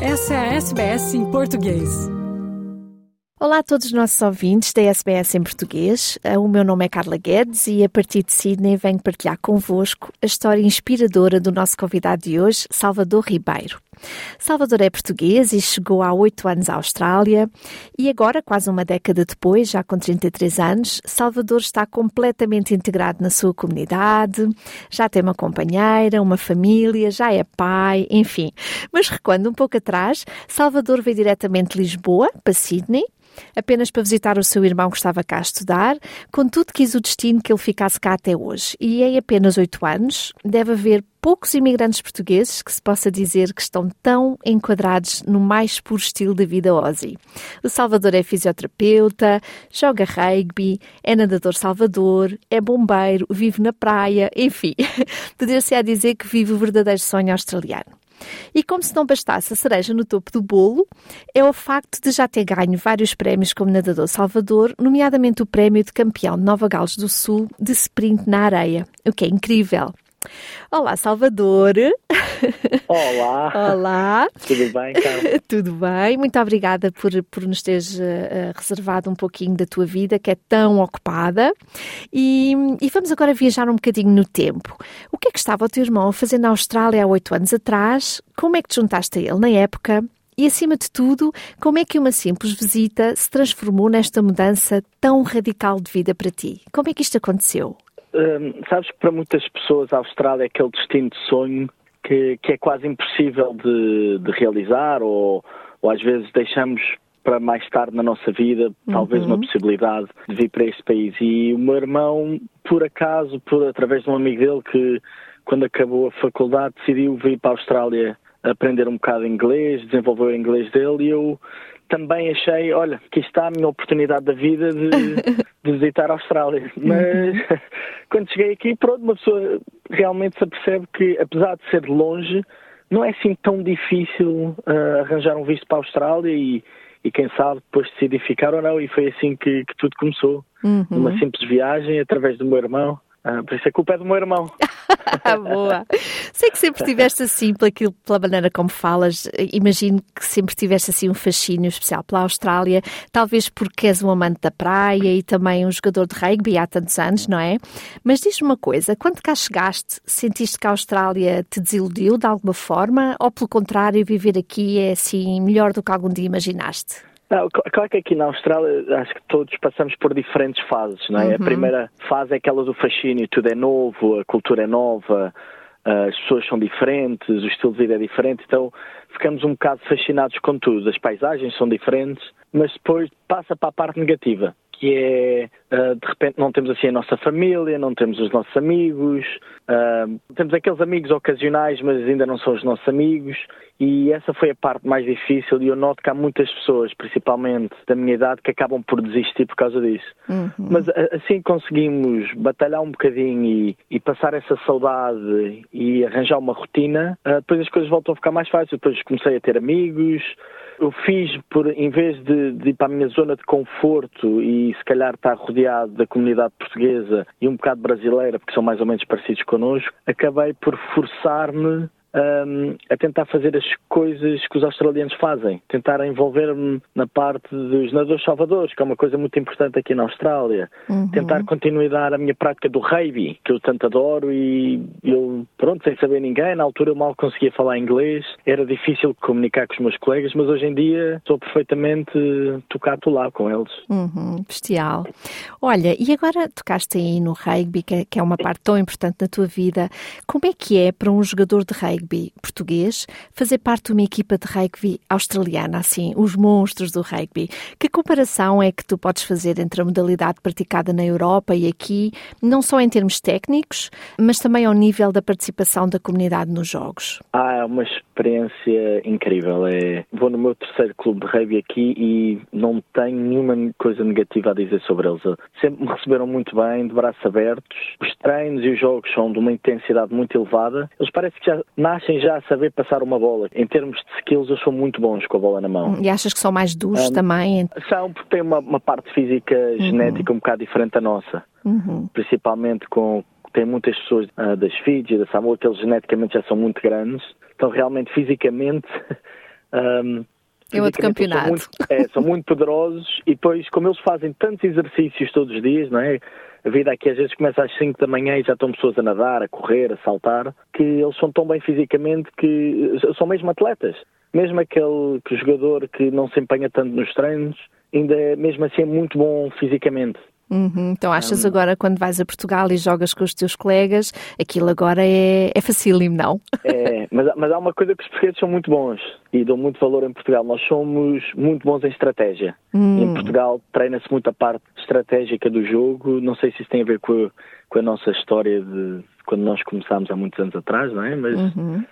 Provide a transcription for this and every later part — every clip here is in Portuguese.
Essa é a SBS em português. Olá a todos os nossos ouvintes da SBS em português. Eh, o meu nome é Carla Guedes e a partir de Sydney venho partilhar convosco a história inspiradora do nosso convidado de hoje, Salvador Ribeiro. Salvador é português e chegou há oito anos à Austrália e agora, quase uma década depois, já com 33 anos, Salvador está completamente integrado na sua comunidade, já tem uma companheira, uma família, já é pai, enfim. Mas recuando um pouco atrás, Salvador veio diretamente de Lisboa para Sydney apenas para visitar o seu irmão que estava cá a estudar, contudo quis o destino que ele ficasse cá até hoje. E em apenas oito anos deve haver poucos imigrantes portugueses que se possa dizer que estão tão enquadrados no mais puro estilo da vida Aussie. O Salvador é fisioterapeuta, joga rugby, é nadador Salvador, é bombeiro, vive na praia, enfim, poderia-se a dizer que vive o verdadeiro sonho australiano. E como se não bastasse a cereja no topo do bolo, é o facto de já ter ganho vários prémios como nadador Salvador, nomeadamente o prémio de campeão de Nova Gales do Sul de sprint na areia, o que é incrível. Olá, Salvador. Olá. Olá. Tudo bem, Carla? Tudo bem. Muito obrigada por, por nos teres uh, reservado um pouquinho da tua vida, que é tão ocupada. E, e, vamos agora viajar um bocadinho no tempo. O que é que estava o teu irmão a fazer na Austrália há oito anos atrás? Como é que te juntaste a ele na época? E, acima de tudo, como é que uma simples visita se transformou nesta mudança tão radical de vida para ti? Como é que isto aconteceu? Hum, sabes que para muitas pessoas a Austrália é aquele destino de sonho que, que é quase impossível de, de realizar ou, ou, às vezes deixamos para mais tarde na nossa vida talvez uhum. uma possibilidade de vir para este país. E o meu irmão, por acaso, por através de um amigo dele que quando acabou a faculdade decidiu vir para a Austrália aprender um bocado inglês, desenvolver o inglês dele e eu também achei, olha, aqui está a minha oportunidade da vida de, de visitar a Austrália. Mas quando cheguei aqui, pronto, uma pessoa realmente se apercebe que, apesar de ser longe, não é assim tão difícil uh, arranjar um visto para a Austrália e, e quem sabe depois decidir ficar ou não. E foi assim que, que tudo começou. Uhum. Uma simples viagem através do meu irmão. Ah, por isso a culpa é do meu irmão. Boa. Sei que sempre tiveste assim, pelaquilo, pela maneira como falas, imagino que sempre tiveste assim um fascínio especial pela Austrália, talvez porque és um amante da praia e também um jogador de rugby há tantos anos, não é? Mas diz-me uma coisa, quando cá chegaste, sentiste que a Austrália te desiludiu de alguma forma ou pelo contrário, viver aqui é assim melhor do que algum dia imaginaste? Não, claro que aqui na Austrália acho que todos passamos por diferentes fases, não é? Uhum. A primeira fase é aquela do fascínio, tudo é novo, a cultura é nova, as pessoas são diferentes, o estilo de vida é diferente, então ficamos um bocado fascinados com tudo. As paisagens são diferentes, mas depois passa para a parte negativa que é uh, de repente não temos assim a nossa família, não temos os nossos amigos, uh, temos aqueles amigos ocasionais, mas ainda não são os nossos amigos, e essa foi a parte mais difícil. E eu noto que há muitas pessoas, principalmente da minha idade, que acabam por desistir por causa disso. Uhum. Mas assim conseguimos batalhar um bocadinho e, e, passar essa saudade e arranjar uma rotina, uh, depois as coisas voltam a ficar mais fáceis. Depois comecei a ter amigos eu fiz por, em vez de, de, ir para a minha zona de conforto e se calhar estar rodeado da comunidade portuguesa e um bocado brasileira, porque são mais ou menos parecidos connosco, acabei por forçar-me um, a tentar fazer as coisas que os australianos fazem, tentar envolver-me na parte dos nadadores salvadores, que é uma coisa muito importante aqui na Austrália, uhum. tentar continuar a minha prática do rugby, que eu tanto adoro e eu, pronto, sem saber ninguém, na altura eu mal conseguia falar inglês, era difícil comunicar com os meus colegas, mas hoje em dia estou perfeitamente tocado lá com eles. Uhum, bestial. Olha, e agora tocaste aí no rugby, que é, é uma parte tão importante da tua vida, como é que é para um jogador de rugby rugby português fazer parte de uma equipa de rugby australiana, assim, os monstros do rugby. Que comparação é que tu podes fazer entre a modalidade praticada na Europa e aqui, não só em termos técnicos, mas também ao nível da participação da comunidade nos jogos? Ah, é uma experiência incrível. É, vou no meu terceiro clube de rugby aqui e não tenho nenhuma coisa negativa a dizer sobre eles. Sempre me receberam muito bem, de braços abertos. Os treinos e os jogos são de uma intensidade muito elevada. Eles parecem que já nascem já a saber passar uma bola. Em termos de skills, eles são muito bons com a bola na mão. E achas que são mais duros um, também? São, porque têm uma, uma parte física uhum. genética um bocado diferente da nossa. Uhum. Principalmente com. Tem muitas pessoas uh, das Fiji, da Samoa, que eles geneticamente já são muito grandes. Então, realmente, fisicamente. Um, é outro campeonato. São muito, é, são muito poderosos e depois, como eles fazem tantos exercícios todos os dias, não é? A vida aqui às vezes começa às 5 da manhã e já estão pessoas a nadar, a correr, a saltar, que eles são tão bem fisicamente que são mesmo atletas. Mesmo aquele que, jogador que não se empenha tanto nos treinos, ainda é, mesmo assim é muito bom fisicamente. Uhum. Então achas um, agora quando vais a Portugal e jogas com os teus colegas, aquilo agora é, é facílimo, não? É, mas, mas há uma coisa que os portugueses são muito bons e dão muito valor em Portugal. Nós somos muito bons em estratégia. Hum. Em Portugal treina-se muito a parte estratégica do jogo. Não sei se isso tem a ver com a, com a nossa história de quando nós começámos há muitos anos atrás, não é? Mas uhum.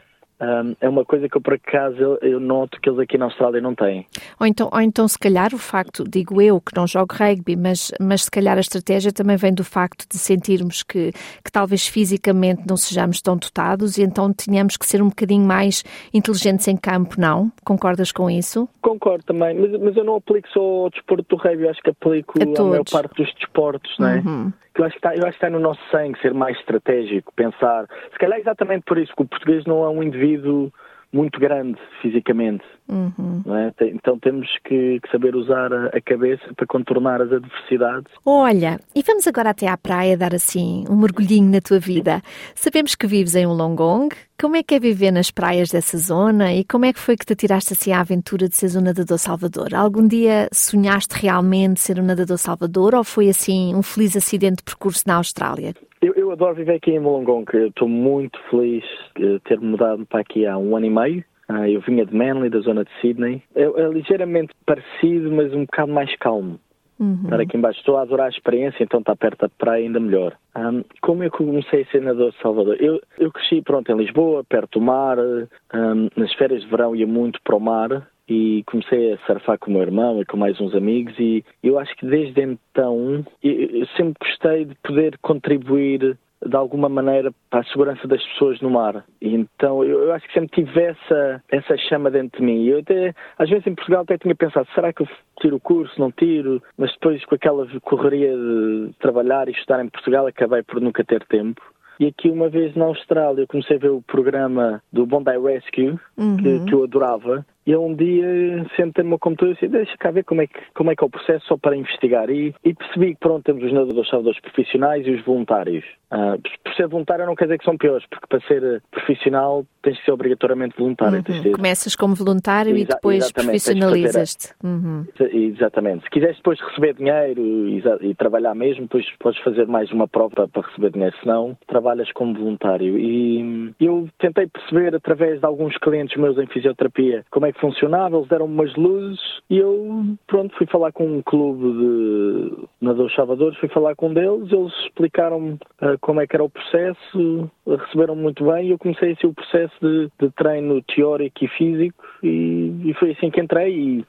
Um, é uma coisa que eu, por acaso, eu, eu, noto que eles aqui na Austrália não têm. Ou então, ou então, se calhar, o facto, digo eu, que não jogo rugby, mas, mas se calhar a estratégia também vem do facto de sentirmos que, que talvez fisicamente não sejamos tão dotados e então tínhamos que ser um bocadinho mais inteligentes em campo, não? Concordas com isso? Concordo também, mas, mas eu não aplico só ao desporto do rugby, acho que aplico a, a maior parte dos desportos, não é? Uhum que eu acho que está no nosso sangue ser mais estratégico, pensar. Se calhar é exatamente por isso que o português não é um indivíduo muito grande fisicamente. Uhum. É? Então temos que, saber usar a cabeça para contornar as adversidades. Olha, e vamos agora até à praia dar assim um mergulhinho na tua vida. Sabemos que vives em Wollongong. Como é que é viver nas praias dessa zona e como é que foi que te tiraste assim à aventura de ser um nadador salvador? Algum dia sonhaste realmente ser um nadador salvador ou foi assim um feliz acidente de percurso na Austrália? Eu, eu adoro viver aqui em Wollongong. Estou muito feliz de ter mudado para aqui há um ano e meio ah, eu vinha de Manly, da zona de Sydney. É, é ligeiramente parecido, mas um bocado mais calmo. Uhum. Estar aqui embaixo. Estou a adorar a experiência, então está perto da praia ainda melhor. Um, como eu comecei a ser nadador de Salvador? Eu, eu cresci, pronto, em Lisboa, perto do mar. Um, nas férias de verão ia muito para o mar e comecei a surfar com o meu irmão e com mais uns amigos e eu acho que desde então eu sempre gostei de poder contribuir de alguma maneira para a segurança das pessoas no mar. E então eu, eu, acho que sempre tive essa, essa chama dentro de mim. Eu até, às vezes em Portugal até tinha pensado, será que eu tiro o curso, não tiro? Mas depois com aquela correria de trabalhar e estudar em Portugal acabei por nunca ter tempo. E aqui uma vez na Austrália comecei a ver o programa do Bondi Rescue, uhum. que, que eu adorava, e eu um dia sentei-me no computador e disse, deixa cá ver como é que, como é, que é o processo só para investigar. E, e percebi que, pronto, temos os nadadores salvadores profissionais e os voluntários. Uh, por ser voluntário não quer dizer que são piores, porque para ser profissional tens de ser obrigatoriamente voluntário. Uhum. Começas como voluntário Exa e depois profissionalizas-te. Uhum. Exatamente. Se quiseres depois receber dinheiro e, e, trabalhar mesmo, depois podes fazer mais uma prova para receber dinheiro, senão trabalhas como voluntário. E eu tentei perceber através de alguns clientes meus em fisioterapia como é que funcionava, eles deram umas luzes e eu, pronto, fui falar com um clube de nadadores salvadores, fui falar com um deles, eles explicaram-me uh, como é que era o processo, receberam muito bem e eu comecei a ser o processo de, de treino teórico e físico e, e, foi assim que entrei e,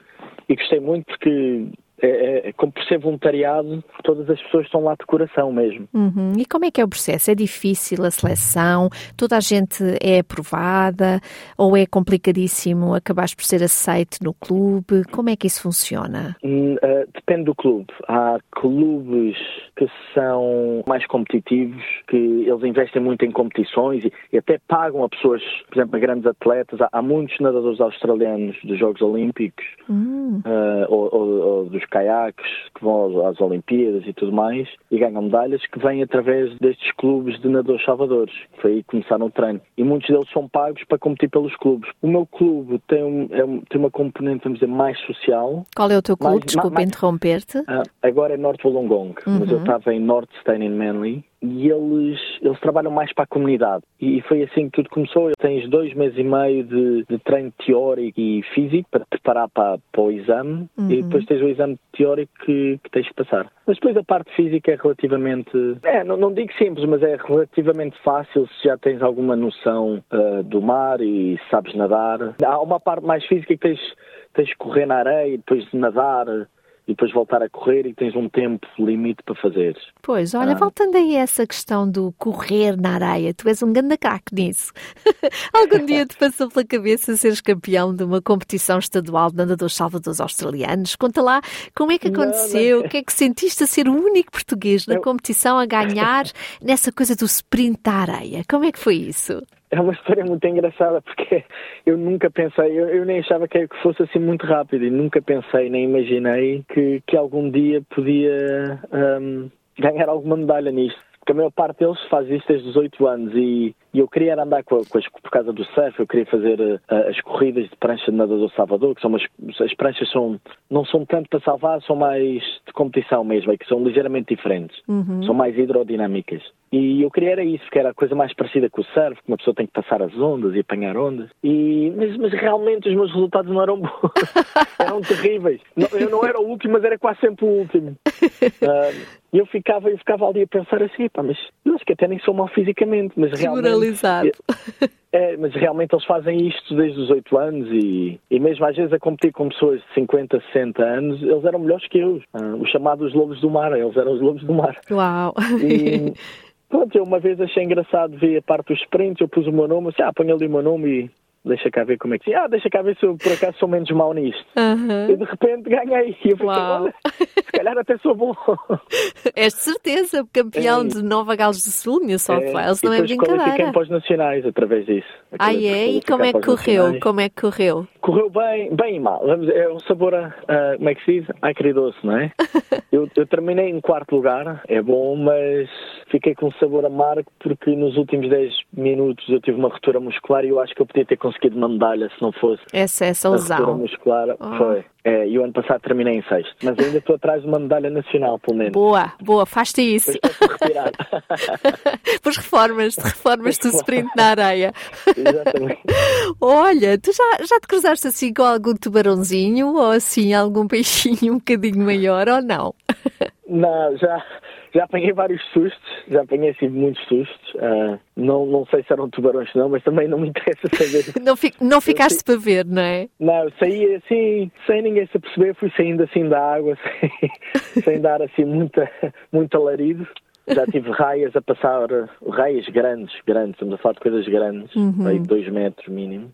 e gostei muito porque é, é, é, como por ser voluntariado, todas as pessoas estão lá de coração mesmo. Uhum. E como é que é o processo? É difícil a seleção? Toda a gente é aprovada? Ou é complicadíssimo acabar por ser aceito no clube? Como é que isso funciona? Uh, depende do clube. Há clubes que são mais competitivos, que eles investem muito em competições e, e até pagam a pessoas, por exemplo, a grandes atletas. Há, há muitos nadadores australianos dos Jogos Olímpicos uh, ou, ou, ou dos caiaques que vão às Olimpíadas e tudo mais e ganham medalhas que vêm através destes clubes de nadadores salvadores. Foi aí que começaram o treino. E muitos deles são pagos para competir pelos clubes. O meu clube tem, um, é, tem uma componente, vamos dizer, mais social. Qual é o teu clube? Desculpa interromper-te. Uh, agora é Norte Wollongong, uhum. mas eu uhum. estava em North Stein Manly e eles, eles trabalham mais para a comunidade. E foi assim que tudo começou. Tens dois meses e meio de, de treino teórico e físico para te preparar para, para o exame uhum. e depois tens o exame teórico que, que, tens que passar. Mas depois a parte física é relativamente, é, não, não digo simples, mas é relativamente fácil se já tens alguma noção uh, do mar e sabes nadar. Há uma parte mais física que tens, tens de correr na areia, depois de nadar e depois voltar a correr e tens um tempo limite para fazer. Pois, olha, ah. voltando aí a essa questão do correr na areia, tu és um grande craque nisso. Algum dia te passou pela cabeça seres campeão de uma competição estadual de nadadores salvadores australianos? Conta lá como é que aconteceu, o que é que sentiste a ser o único português na competição a ganhar nessa coisa do sprint da areia? Como é que foi isso? É uma história muito engraçada porque eu nunca pensei, eu, eu nem achava que fosse assim muito rápido e nunca pensei nem imaginei que, que algum dia podia um, ganhar alguma medalha nisto. Porque a maior parte deles faz isto desde os 8 anos e e eu queria andar com, com as, por causa do surf, eu queria fazer uh, as corridas de prancha de nadador Salvador, que são umas, as pranchas são, não são tanto para salvar, são mais de competição mesmo, é que são ligeiramente diferentes, uhum. são mais hidrodinâmicas. E eu queria era isso, que era a coisa mais parecida com o surf, que uma pessoa tem que passar as ondas e apanhar ondas. E, mas, mas realmente os meus resultados não eram bons, eram terríveis. eu não era o último, mas era quase sempre o último. Uh, e eu ficava, eu ficava ali a pensar assim, pá, mas eu acho que até nem sou mal fisicamente, mas realmente Exato. É, mas realmente eles fazem isto desde os 8 anos e, e mesmo às vezes a competir com pessoas de 50, 60 anos, eles eram melhores que eu. Uh, os chamados lobos do mar, eles eram os lobos do mar. Uau! E, pronto, eu uma vez achei engraçado ver a parte dos sprints, eu pus o meu nome, assim, ah, põe ali o meu nome e deixa cá ver como é que. Ah, deixa cá ver se eu por acaso sou menos mau nisto. Uhum. E de repente ganhei. E eu fiquei, olha, se calhar até sou bom. És de certeza, campeão é. de Nova Gales do Sul, New South é. Wales, não é brincadeira. Qualifiquei para os nacionais através disso. Ah, é? E como é que correu? Como é que correu? Correu bem, bem e mal. Vamos, é um sabor, a, uh, como é que se diz? Ai, queridoso, não é? eu, eu terminei em quarto lugar, é bom, mas fiquei com um sabor amargo porque nos últimos 10 minutos eu tive uma ruptura muscular e eu acho que eu podia ter conseguido uma medalha se não fosse essa, essa lesão. a ruptura muscular. Oh. Foi. É, e o ano passado terminei em sexto, mas ainda estou atrás de uma medalha nacional, pelo menos. Boa, boa, faz-te isso. Pois reformas, reformas do sprint na areia. Exatamente. Olha, tu já, já te cruzaste assim com algum tubarãozinho ou assim algum peixinho um bocadinho maior ou não? Não, já, já apanhei vários sustos, já apanhei assim muitos sustos. Uh, não, não sei se eram tubarões não, mas também não me interessa saber. não, fi, não ficaste para ver, não é? Não, saí assim, sem ninguém se perceber, fui saindo assim da água, sem, sem dar assim muita, muito alarido. Já tive raias a passar, raias grandes, grandes, estamos a falar de coisas grandes, uhum. aí dois metros mínimo,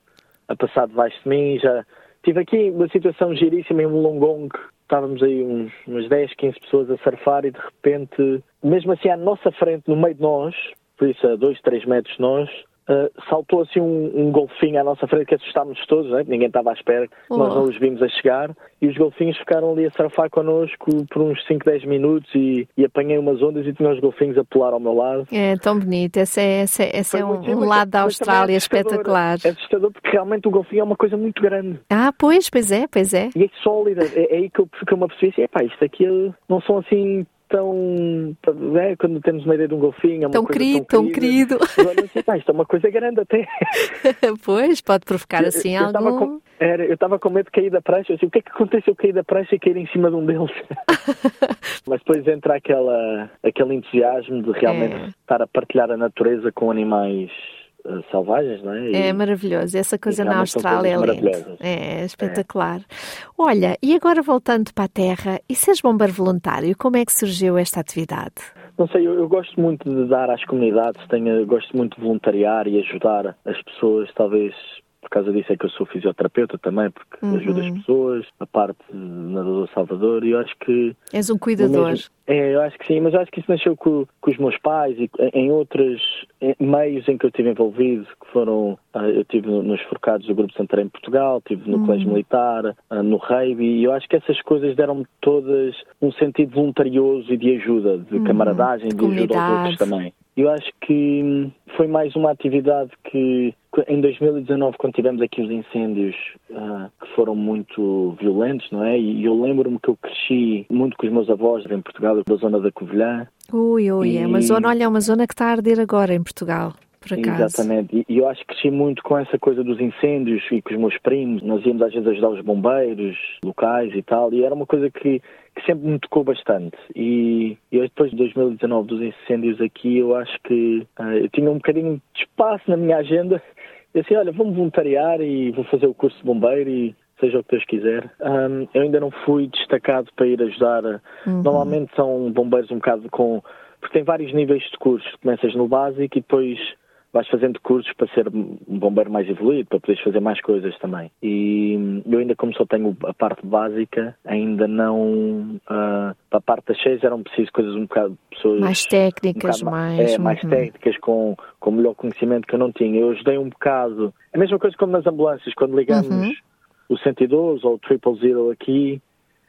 a passar debaixo de mim já. Tive aqui uma situação giríssima em um longong estávamos aí uns, umas 10, 15 pessoas a surfar e de repente, mesmo assim à nossa frente, no meio de nós, por isso a 2, 3 metros de nós, Uh, saltou assim um, um, golfinho à nossa frente que assustámos todos, né? ninguém estava à espera, oh. nós não os vimos a chegar e os golfinhos ficaram ali a surfar connosco por uns 5, 10 minutos e, e apanhei umas ondas e tinha os golfinhos a pular ao meu lado. É tão bonito, esse é, esse é, esse é um, um lado da Austrália é espetacular. É assustador porque realmente o golfinho é uma coisa muito grande. Ah, pois, pois é, pois é. E é sólida, é, é aí que eu, que eu me apercebi assim, isto aqui não são assim tão. É, quando temos uma ideia de um golfinho, é uma tão coisa querido, tão querido. Olha, assim, pá, isto é uma coisa grande até. pois, pode provocar assim eu, eu algum. Com, era, eu estava com medo de cair da prancha. Assim, o que é que acontece se eu cair da prancha e cair em cima de um deles? Mas depois entra aquela, aquele entusiasmo de realmente é. estar a partilhar a natureza com animais eh, selvagens, não é? E, é maravilhoso. Essa coisa na Austrália é linda. É espetacular. É. Olha, e agora voltando para a Terra, e seres bombeiro voluntário, como é que surgiu esta atividade? Não sei, eu, eu, gosto muito de dar às comunidades, tenho, gosto muito de voluntariar e ajudar as pessoas, talvez por causa disso é que eu sou fisioterapeuta também, porque uhum. ajudo as pessoas, a parte nadador Salvador, e eu acho que. És um cuidador. É, eu acho que sim, mas acho que isso nasceu com, com os meus pais e em outros meios em que eu estive envolvido, que foram. Ah, eu estive nos forcados do Grupo Santarém em Portugal, estive no uhum. Colégio Militar, ah, no Rugby, e eu acho que essas coisas deram-me todas um sentido voluntarioso e de ajuda, de uhum. camaradagem, de, de ajuda aos outros também. Eu acho que foi mais uma atividade que em 2019, quando tivemos aqui os incêndios uh, que foram muito violentos, não é? E eu lembro-me que eu cresci muito com os meus avós em Portugal, da zona da Covilhã. Ui, ui, e... é uma zona, olha, é uma zona que está a arder agora em Portugal. Por acaso. Exatamente, e eu acho que cresci muito com essa coisa dos incêndios e com os meus primos. Nós íamos às vezes ajudar os bombeiros locais e tal, e era uma coisa que sempre me tocou bastante. E eu, depois de 2019, dos incêndios aqui, eu acho que uh, eu tinha um bocadinho de espaço na minha agenda. Eu disse, olha, vou-me voluntariar e vou fazer o curso de bombeiro e seja o que Deus quiser. Um, eu ainda não fui destacado para ir ajudar. Uhum. Normalmente são bombeiros um bocado com... Porque tem vários níveis de curso. Começas no básico e depois vais fazendo cursos para ser um bombeiro mais evoluído, para poderes fazer mais coisas também. E eu ainda, como só tenho a parte básica, ainda não. Uh, para a parte das cheias eram preciso coisas um bocado. Pessoas, mais técnicas, um mais. É, mais uhum. técnicas, com, com melhor conhecimento que eu não tinha. Eu ajudei um bocado. A mesma coisa como nas ambulâncias, quando ligamos uhum. o 112 ou o Triple Zero aqui,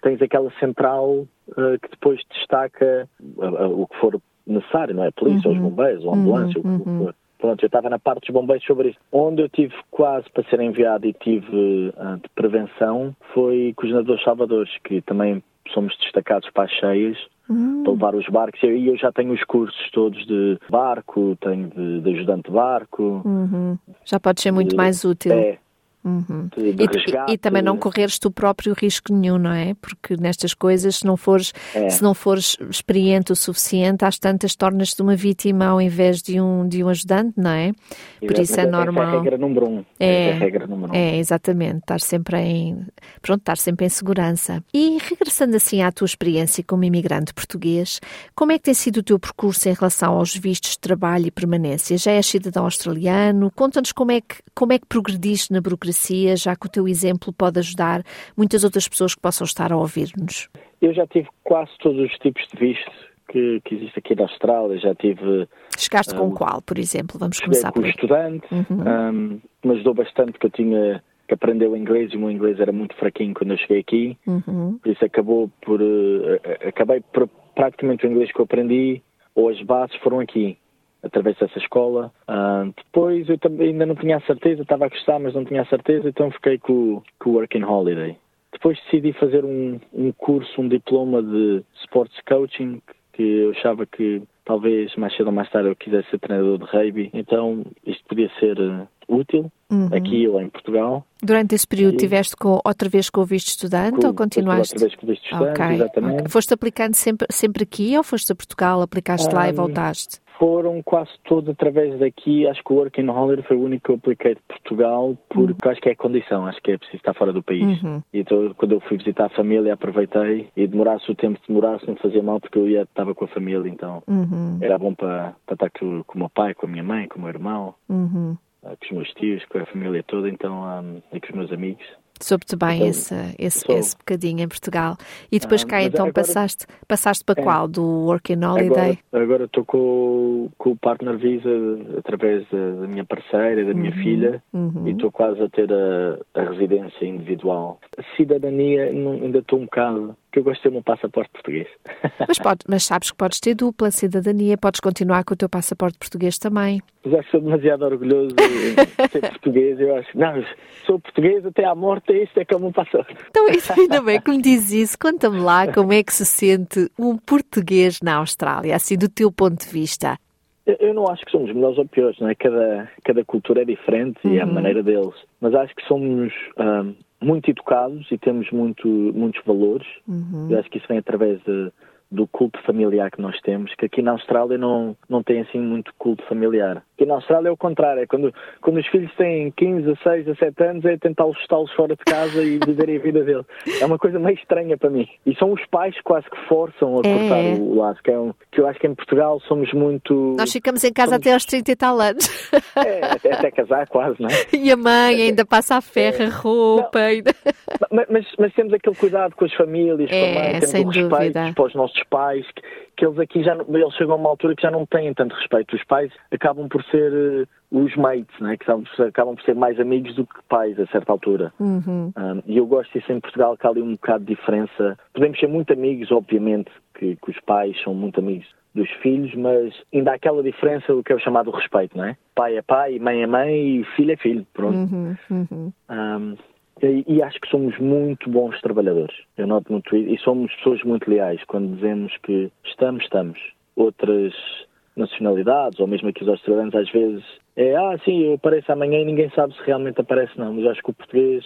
tens aquela central uh, que depois destaca uh, o que for necessário, não é? A polícia, uhum. os bombeiros, a ambulância, uhum. o que for. Pronto, eu estava na parte dos bombeiros sobre isso. Onde eu tive quase para ser enviado e tive uh, de prevenção foi com os nadadores salvadores, que também somos destacados para as cheias, uhum. para levar os barcos. E eu já tenho os cursos todos de barco, tenho de, de ajudante de barco. Uhum. Já pode ser muito de, mais útil. É, Uhum. E, e, também não correres tu próprio risco nenhum, não é? Porque nestas coisas, se não fores, é. se não fores experiente o suficiente, às tantas tornas-te uma vítima ao invés de um, de um ajudante, não é? Por isso é normal. É a regra número um. É, é a regra número um. É, exatamente. Estar sempre em, pronto, estar sempre em segurança. E regressando assim à tua experiência como imigrante português, como é que tem sido o teu percurso em relação aos vistos de trabalho e permanência? Já és cidadão australiano? Conta-nos como é que, como é que progrediste na burocracia democracia, já que o teu exemplo pode ajudar muitas outras pessoas que possam estar a ouvir-nos? Eu já tive quase todos os tipos de visto que, que existe aqui na Austrália, já tive... Chegaste um, com qual, por exemplo? Vamos começar por aí. estudante, uhum. um, me ajudou bastante porque eu tinha que aprender o inglês e o meu inglês era muito fraquinho quando eu cheguei aqui, uhum. por isso acabou por... Uh, acabei por praticamente o inglês que eu aprendi, ou as bases foram aqui através dessa escola. Uh, depois eu também ainda não tinha a certeza, estava a gostar, mas não tinha a certeza, então fiquei com, com o Working Holiday. Depois decidi fazer um, um curso, um diploma de Sports Coaching, que eu achava que talvez mais cedo ou mais tarde eu quisesse ser treinador de rugby, então isto podia ser uh, útil uhum. aqui ou em Portugal. Durante esse período e... tiveste com, outra vez com o visto estudante com, ou continuaste? Outra vez com o visto estudante, okay. exatamente. Okay. Foste aplicando sempre, sempre aqui ou foste a Portugal, aplicaste um, lá e voltaste? foram quase todos através daqui. Acho que o Working Holiday foi o único que eu apliquei de Portugal, porque uhum. acho que é condição, acho que é preciso estar fora do país. Uhum. Então, quando eu fui visitar a família, aproveitei e demorasse o tempo que demorasse, não fazia mal, porque eu ia, estava com a família, então uhum. era bom para, para estar com, com o meu pai, com a minha mãe, com o meu irmão, uhum. Com os meus tios, com a família toda, então, um, e com os meus amigos. Soube-te bem então, esse, esse, esse bocadinho em Portugal. E depois ah, cá então agora, passaste, passaste para é, qual? Do Working Holiday? Agora estou com, com o Partner Visa através da, minha parceira, da minha uhum, filha, uhum. e estou quase a ter a, a residência individual. A cidadania ainda estou um bocado que eu gosto de ter um passaporte português. Mas, pode, mas sabes que podes ter dupla cidadania, podes continuar com o teu passaporte português também. Já acho que sou demasiado orgulhoso de ser português. Eu acho, não, sou português até à morte, isto é que é o meu passaporte. Então, ainda bem que me dizes isso. Conta-me lá como é que se sente um português na Austrália, assim, do teu ponto de vista. Eu não acho que somos melhores ou piores, não é? Cada, cada cultura é diferente e é a uhum. maneira deles. Mas acho que somos um, muito educados e temos muito, muitos valores. Uhum. Eu acho que isso vem através de, do culto familiar que nós temos, que aqui na Austrália não, não tem assim muito culto familiar. Aqui na Austrália é o contrário, é quando, quando os filhos têm 15, 16, 17 anos é tentar los fora de casa e viverem a vida deles. É uma coisa meio estranha para mim. E são os pais quase que forçam a é. cortar o laço, que, é um, que eu acho que em Portugal somos muito... Nós ficamos em casa somos... até aos 30 e tal anos. É, até, até casar quase, não é? E a mãe ainda passa a ferro, a roupa... Ainda... Mas, mas, mas, temos aquele cuidado com as famílias, é, com a mãe, temos o respeito dúvida. para os nossos pais, que, que, eles aqui já eles chegam a uma altura que já não têm tanto respeito. Os pais acabam por ser uh, os mates, né? que são, acabam por ser mais amigos do que pais a certa altura. Uhum. Um, e eu gosto disso em Portugal, que há ali um bocado de diferença. Podemos ser muito amigos, obviamente, que, que os pais são muito amigos dos filhos, mas ainda há aquela diferença, o que é o chamado respeito, não é? Pai é pai, mãe é mãe e filho é filho, pronto. Uhum, uhum. Um, e, e, acho que somos muito bons trabalhadores. Eu noto muito isso. E somos pessoas muito leais. Quando dizemos que estamos, estamos. Outras nacionalidades, ou mesmo aqui os australianos, às vezes é, ah, sim, eu apareço amanhã e ninguém sabe se realmente aparece, não. Mas acho que o português,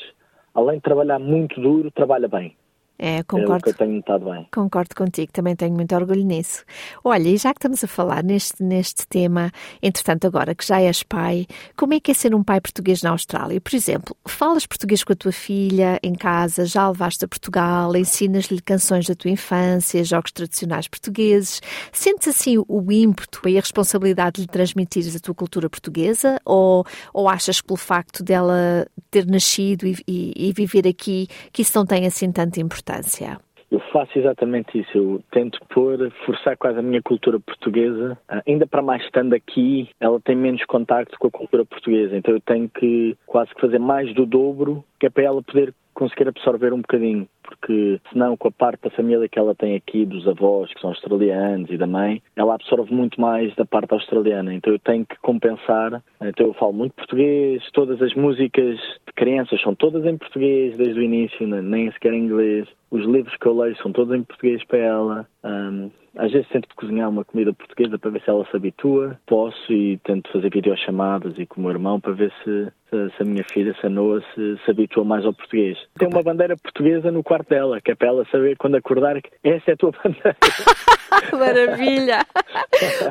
além de trabalhar muito duro, trabalha bem. É, concordo. É o que eu tenho notado bem. Concordo contigo, também tenho muito orgulho nisso. Olha, e já que estamos a falar neste, neste tema, entretanto, agora que já és pai, como é que é ser um pai português na Austrália? Por exemplo, falas português com a tua filha em casa, já a levaste a Portugal, ensinas-lhe canções da tua infância, jogos tradicionais portugueses. Sentes assim o ímpeto e a responsabilidade de lhe transmitires a tua cultura portuguesa ou, ou achas que pelo facto dela ter nascido e, e, e viver aqui que isso não tem assim tanta importância? Importância? Eu faço exatamente isso. Eu tento pôr, forçar quase a minha cultura portuguesa. Ah, ainda para mais estando aqui, ela tem menos contacto com a cultura portuguesa. Então eu tenho que quase que fazer mais do dobro, que é para ela poder conseguir absorver um bocadinho, porque senão com a parte da família que ela tem aqui, dos avós que são australianos e da mãe, ela absorve muito mais da parte australiana, então eu tenho que compensar, então eu falo muito português, todas as músicas de crianças são todas em português desde o início, nem sequer em inglês, os livros que eu leio são todos em português para ela, um, às vezes tento cozinhar uma comida portuguesa para ver se ela se habitua. Posso e tento fazer videochamadas e com o meu irmão para ver se, se, a minha filha, se a Noa, se, se habitua mais ao português. Tem uma bandeira portuguesa no quarto dela, que é para ela saber quando acordar que essa é a tua bandeira. Maravilha!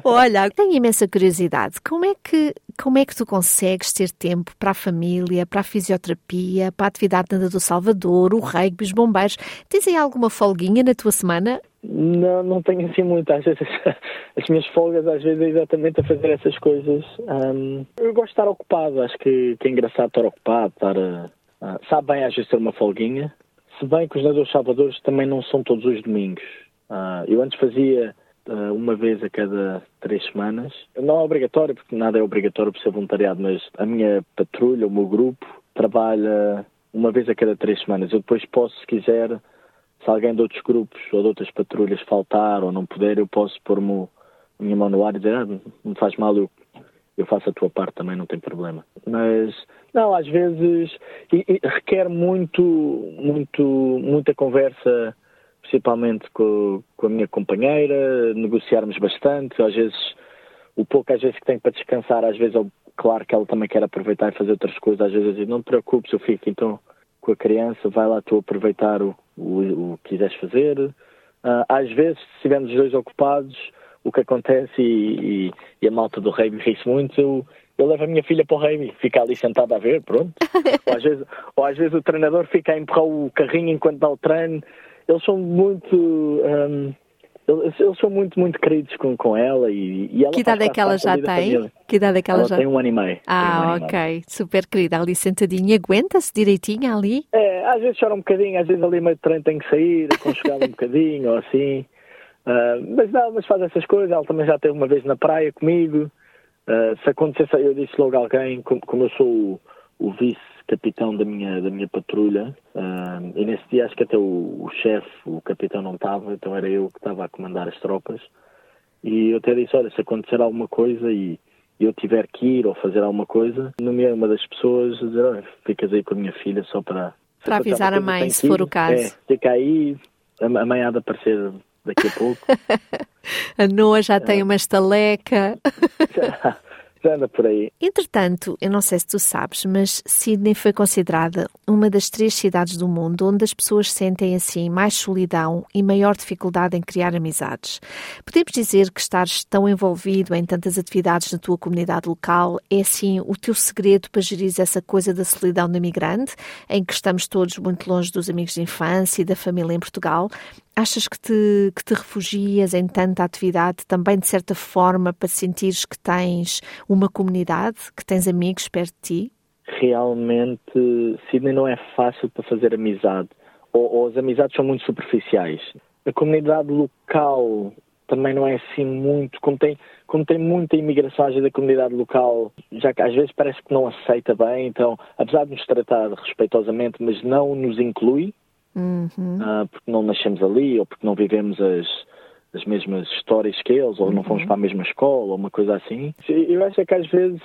Olha, tenho imensa curiosidade. Como é que como é que tu consegues ter tempo para a família, para a fisioterapia, para a atividade nada do Salvador, o rugby, os bombeiros? Tens aí alguma folguinha na tua semana? Não, não tenho assim muito. Às vezes, as minhas folgas, às vezes, é exatamente a fazer essas coisas. Um, eu gosto de estar ocupado. Acho que, que é engraçado estar ocupado. Estar, sabe bem, às vezes, ter uma folguinha. Se bem que os nadadores salvadores também não são todos os domingos. Uh, eu antes fazia uh, uma vez a cada três semanas. Não é obrigatório, porque nada é obrigatório por ser voluntariado, mas a minha patrulha, o meu grupo, trabalha uma vez a cada três semanas. Eu depois posso, se quiser, se alguém de outros grupos ou de outras patrulhas faltar ou não puder, eu posso pôr-me minha mão no ar e dizer, ah, não faz mal, eu, eu faço a tua parte também, não tem problema. Mas, não, às vezes e, e requer muito, muito, muita conversa principalmente com, com a minha companheira, negociarmos bastante, às vezes o pouco às vezes que tenho para descansar, às vezes claro que ela também quer aproveitar e fazer outras coisas, às vezes eu digo, não te preocupes, eu fico então com a criança, vai lá tu aproveitar o, o, o que quiseres fazer. Uh, às vezes, se estivermos os dois ocupados, o que acontece, e, e, e a malta do rei ri-se muito, eu, eu levo a minha filha para o rei, fica ali sentada a ver, pronto. ou, às vezes, ou às vezes o treinador fica a empurrar o carrinho enquanto dá o treino, eles são muito. Um, eles, eles, são muito, muito queridos com, com ela e, e ela Que idade é que ela já tem? Que idade é que ela, ela já tem? um ano e meio. Ah, um ok. Super querida. Ali sentadinha, aguenta-se direitinho ali? É, às vezes chora um bocadinho, às vezes ali meio de treino tem que sair, aconchegar um bocadinho ou assim. Uh, mas não, mas faz essas coisas. Ela também já teve uma vez na praia comigo. Uh, se acontecesse, eu disse logo a alguém, como, como eu sou o, o vice capitão da minha, da minha patrulha. Uh, e nesse dia acho que até o, o chefe, o capitão não estava, então era eu que estava a comandar as tropas. E eu até disse, olha, se acontecer alguma coisa e eu tiver que ir ou fazer alguma coisa, nomeei uma das pessoas a dizer, olha, ficas aí com a minha filha só para... Para avisar a mãe, se for o caso. É, fica aí, a mãe há de aparecer daqui a pouco. a Noa já tem uma estaleca. anda por aí. Entretanto, eu não sei se tu sabes, mas Sydney foi considerada uma das três cidades do mundo onde as pessoas sentem assim mais solidão e maior dificuldade em criar amizades. Podemos dizer que estares tão envolvido em tantas atividades na tua comunidade local é assim o teu segredo para gerir essa coisa da solidão do imigrante, em que estamos todos muito longe dos amigos de infância e da família em Portugal Achas que te, que te refugias em tanta atividade também, de certa forma, para sentires que tens uma comunidade, que tens amigos perto de ti? Realmente, Sydney não é fácil para fazer amizade, ou, ou as amizades são muito superficiais. A comunidade local também não é assim muito, como tem, como tem muita imigração da comunidade local, já que às vezes parece que não aceita bem, então, apesar de nos tratar respeitosamente, mas não nos inclui, uhum. uh, porque não nascemos ali ou porque não vivemos as, as mesmas histórias que eles ou uhum. não fomos para a mesma escola ou uma coisa assim. Eu acho que às vezes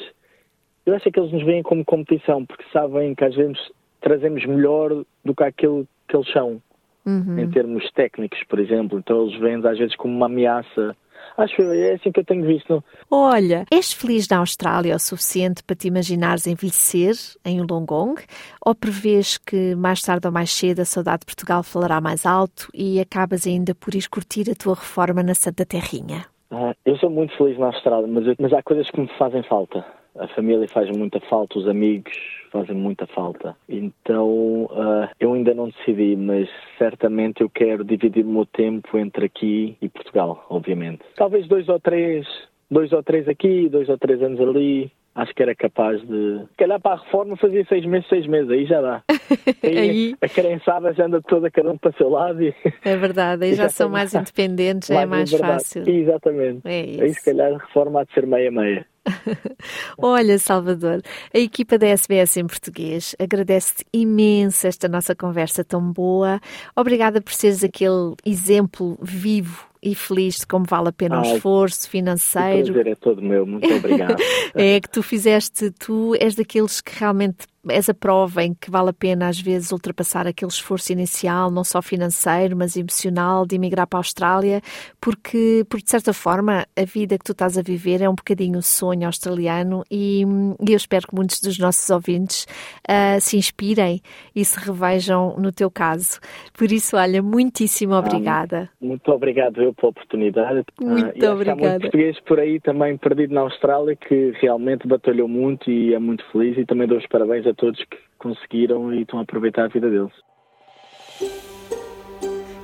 eu acho que eles nos veem como competição porque sabem que às vezes trazemos melhor do que aquilo que eles são uhum. em termos técnicos, por exemplo. Então eles veem às vezes como uma ameaça Acho é assim que eu tenho visto. Olha, és feliz na Austrália o suficiente para te imaginares envelhecer em Wollongong? Ou prevês que mais tarde ou mais cedo a saudade de Portugal falará mais alto e acabas ainda por ir curtir a tua reforma na Santa Terrinha? Ah, eu sou muito feliz na Austrália, mas, mas há coisas que me fazem falta. A família faz muita falta, os amigos fazem muita falta. Então uh, eu ainda não decidi, mas certamente eu quero dividir o meu tempo entre aqui e Portugal, obviamente. Talvez dois ou três, dois ou três aqui, dois ou três anos ali, acho que era capaz de. Se calhar para a reforma fazia seis meses, seis meses, aí já dá. Aí, aí... A criançada já anda toda cada um para o seu lado. E... É verdade, aí já, já são mais independentes, já é mais fácil. Exatamente. É isso. Aí se calhar a reforma há de ser meia-meia. Olha, Salvador, a equipa da SBS em português agradece-te imenso esta nossa conversa tão boa. Obrigada por seres aquele exemplo vivo e feliz de como vale a pena o um esforço financeiro. O prazer é todo meu, muito obrigado. é que tu fizeste, tu és daqueles que realmente és a prova em que vale a pena às vezes ultrapassar aquele esforço inicial, não só financeiro, mas emocional, de emigrar para a Austrália, porque, porque de certa forma a vida que tu estás a viver é um bocadinho o sonho australiano e, e eu espero que muitos dos nossos ouvintes uh, se inspirem e se revejam no teu caso. Por isso, olha, muitíssimo obrigada. Ah, muito obrigado eu pela oportunidade. Muito ah, obrigada. Há muito português por aí também perdido na Austrália que realmente batalhou muito e é muito feliz e também dou os parabéns a todos que conseguiram e estão a aproveitar a vida deles.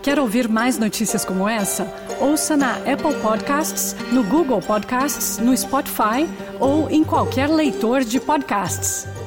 Quer ouvir mais notícias como essa? Ouça na Apple Podcasts, no Google Podcasts, no Spotify ou em qualquer leitor de podcasts.